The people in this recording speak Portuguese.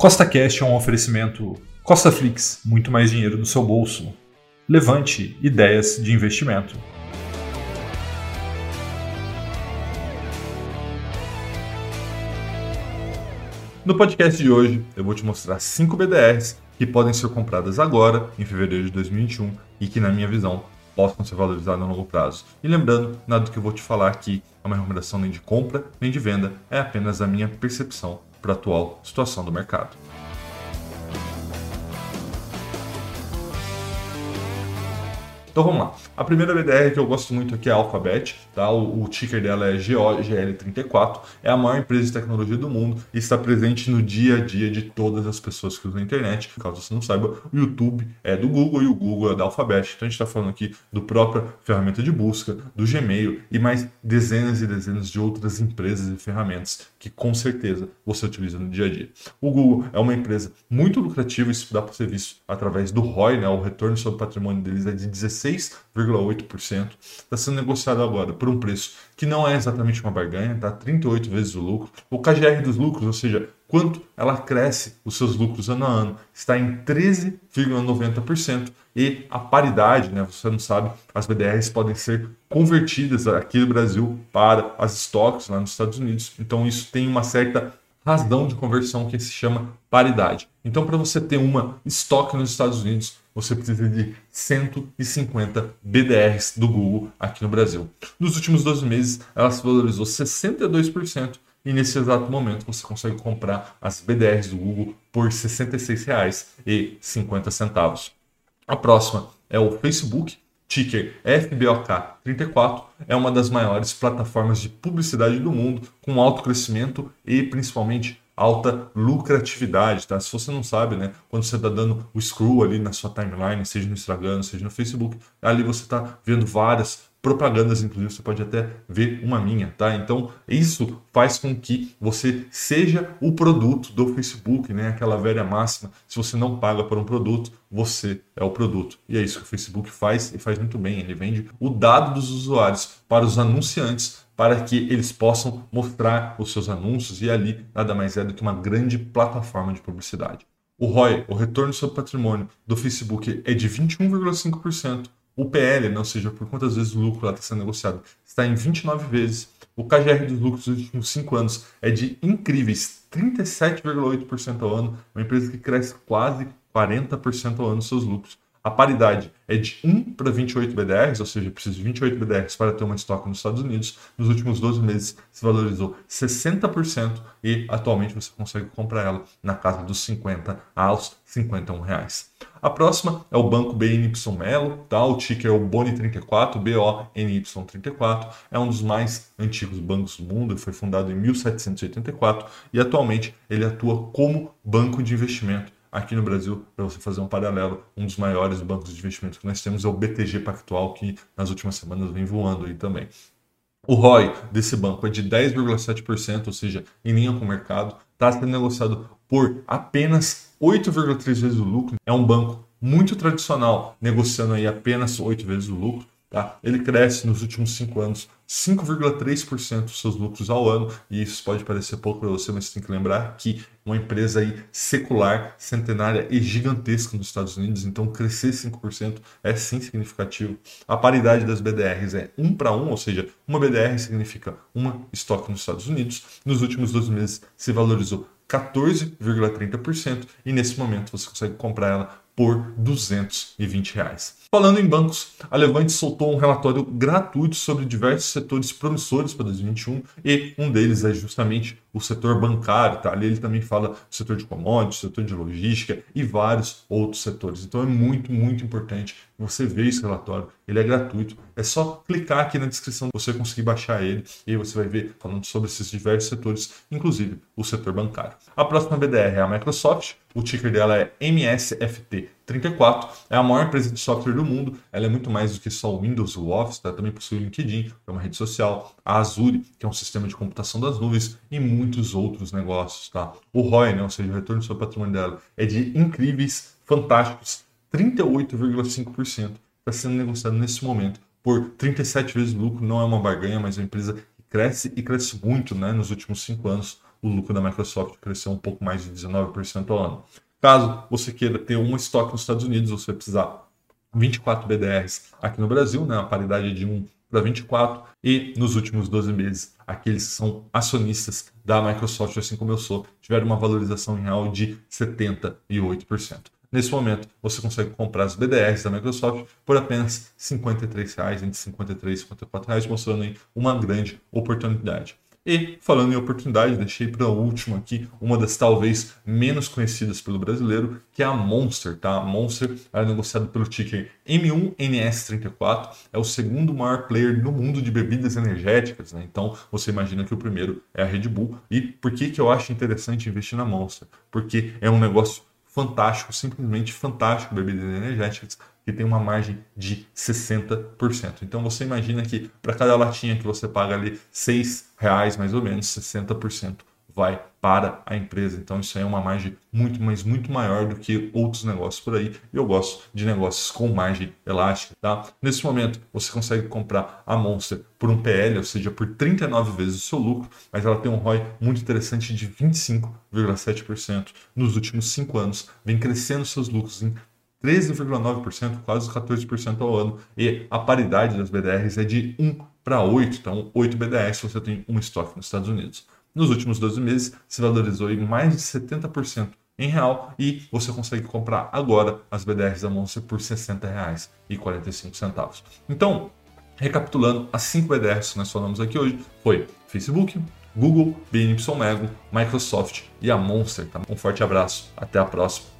Costa Cash é um oferecimento Costa Flix, muito mais dinheiro no seu bolso. Levante ideias de investimento. No podcast de hoje, eu vou te mostrar 5 BDRs que podem ser compradas agora, em fevereiro de 2021, e que, na minha visão, possam ser valorizadas a longo prazo. E lembrando, nada do que eu vou te falar aqui é uma recomendação nem de compra, nem de venda, é apenas a minha percepção para a atual situação do mercado. Então vamos lá. A primeira BDR que eu gosto muito aqui é a Alphabet, tá? O, o ticker dela é GOGL34, é a maior empresa de tecnologia do mundo e está presente no dia a dia de todas as pessoas que usam a internet. Caso você não saiba, o YouTube é do Google e o Google é da Alphabet. Então a gente está falando aqui do própria ferramenta de busca, do Gmail e mais dezenas e dezenas de outras empresas e ferramentas que com certeza você utiliza no dia a dia. O Google é uma empresa muito lucrativa, isso dá para ser visto através do ROI, né? O retorno sobre o patrimônio deles é de 16 6,8%. Está sendo negociado agora por um preço que não é exatamente uma barganha, tá? 38 vezes o lucro. O KGR dos lucros, ou seja, quanto ela cresce os seus lucros ano a ano, está em 13,90% e a paridade, né, você não sabe, as BDRs podem ser convertidas aqui no Brasil para as estoques lá nos Estados Unidos. Então isso tem uma certa razão de conversão que se chama paridade. Então, para você ter uma estoque nos Estados Unidos, você precisa de 150 BDRs do Google aqui no Brasil. Nos últimos 12 meses, ela se valorizou 62% e nesse exato momento você consegue comprar as BDRs do Google por R$ 66,50. A próxima é o Facebook, ticker FBOK34, é uma das maiores plataformas de publicidade do mundo, com alto crescimento e principalmente alta lucratividade, tá? Se você não sabe, né, quando você está dando o scroll ali na sua timeline, seja no Instagram, seja no Facebook, ali você está vendo várias propagandas, inclusive você pode até ver uma minha, tá? Então isso faz com que você seja o produto do Facebook, né? Aquela velha máxima: se você não paga por um produto, você é o produto. E é isso que o Facebook faz e faz muito bem. Ele vende o dado dos usuários para os anunciantes para que eles possam mostrar os seus anúncios e ali nada mais é do que uma grande plataforma de publicidade. O ROI, o retorno sobre patrimônio do Facebook é de 21,5%. O PL, ou seja, por quantas vezes o lucro está sendo negociado, está em 29 vezes. O KGR dos lucros dos últimos 5 anos é de incríveis 37,8% ao ano, uma empresa que cresce quase 40% ao ano seus lucros. A paridade é de 1 para 28 BDRs, ou seja, precisa de 28 BDRs para ter uma estoque nos Estados Unidos. Nos últimos 12 meses se valorizou 60% e atualmente você consegue comprar ela na casa dos 50 aos 51 reais. A próxima é o banco BNY Melo, tá? o ticker é o Boni34, B-O-N-Y34, é um dos mais antigos bancos do mundo, foi fundado em 1784 e atualmente ele atua como banco de investimento aqui no Brasil, para você fazer um paralelo, um dos maiores bancos de investimento que nós temos é o BTG Pactual, que nas últimas semanas vem voando aí também. O ROI desse banco é de 10,7%, ou seja, em linha com o mercado, está sendo negociado por apenas 8,3 vezes o lucro. É um banco muito tradicional, negociando aí apenas 8 vezes o lucro. Tá? Ele cresce nos últimos cinco anos 5,3% dos seus lucros ao ano, e isso pode parecer pouco para você, mas você tem que lembrar que uma empresa aí secular, centenária e gigantesca nos Estados Unidos, então crescer 5% é sim significativo. A paridade das BDRs é 1 para 1, ou seja, uma BDR significa uma estoque nos Estados Unidos. Nos últimos dois meses se valorizou 14,30% e nesse momento você consegue comprar ela por 220 reais. Falando em bancos, a Levante soltou um relatório gratuito sobre diversos setores promissores para 2021 e um deles é justamente o setor bancário. Tá? Ali ele também fala do setor de commodities, setor de logística e vários outros setores. Então é muito, muito importante você ver esse relatório. Ele é gratuito. É só clicar aqui na descrição você conseguir baixar ele e você vai ver falando sobre esses diversos setores, inclusive o setor bancário. A próxima BDR é a Microsoft. O ticker dela é MSFT34. É a maior empresa de software do mundo. Ela é muito mais do que só o Windows o Office. Tá? Também possui o LinkedIn, que é uma rede social. A Azure, que é um sistema de computação das nuvens. E muitos outros negócios. Tá? O ROI, né? ou seja, o retorno sobre patrimônio dela, é de incríveis, fantásticos 38,5%. Está sendo negociado nesse momento por 37 vezes lucro. Não é uma barganha, mas é uma empresa que cresce e cresce muito né, nos últimos cinco anos o lucro da Microsoft cresceu um pouco mais de 19% ao ano. Caso você queira ter um estoque nos Estados Unidos, você precisar 24 BDRs aqui no Brasil, né, a paridade de 1 para 24, e nos últimos 12 meses, aqueles que são acionistas da Microsoft, assim como eu sou, tiveram uma valorização real de 78%. Nesse momento, você consegue comprar as BDRs da Microsoft por apenas R$ 53,00, entre 53 e 54 reais, mostrando aí uma grande oportunidade. E falando em oportunidade, deixei para o último aqui uma das talvez menos conhecidas pelo brasileiro, que é a Monster, tá? A Monster é negociada pelo ticker M1NS34, é o segundo maior player no mundo de bebidas energéticas, né? Então você imagina que o primeiro é a Red Bull. E por que, que eu acho interessante investir na Monster? Porque é um negócio fantástico, simplesmente fantástico, bebidas energéticas, que tem uma margem de 60%. Então você imagina que para cada latinha que você paga ali R$ reais mais ou menos, 60% vai para a empresa. Então isso aí é uma margem muito, mas muito maior do que outros negócios por aí. Eu gosto de negócios com margem elástica, tá? Nesse momento você consegue comprar a Monster por um PL, ou seja, por 39 vezes o seu lucro, mas ela tem um ROI muito interessante de 25,7% nos últimos 5 anos, vem crescendo seus lucros em 13,9%, quase 14% ao ano. E a paridade das BDRs é de 1 para 8, então 8 BDRs você tem um estoque nos Estados Unidos. Nos últimos 12 meses, se valorizou em mais de 70% em real e você consegue comprar agora as BDRs da Monster por R$ 60,45. Então, recapitulando, as 5 BDRs que nós falamos aqui hoje foi Facebook, Google, BNY Mego, Microsoft e a Monster. Tá? Um forte abraço, até a próxima.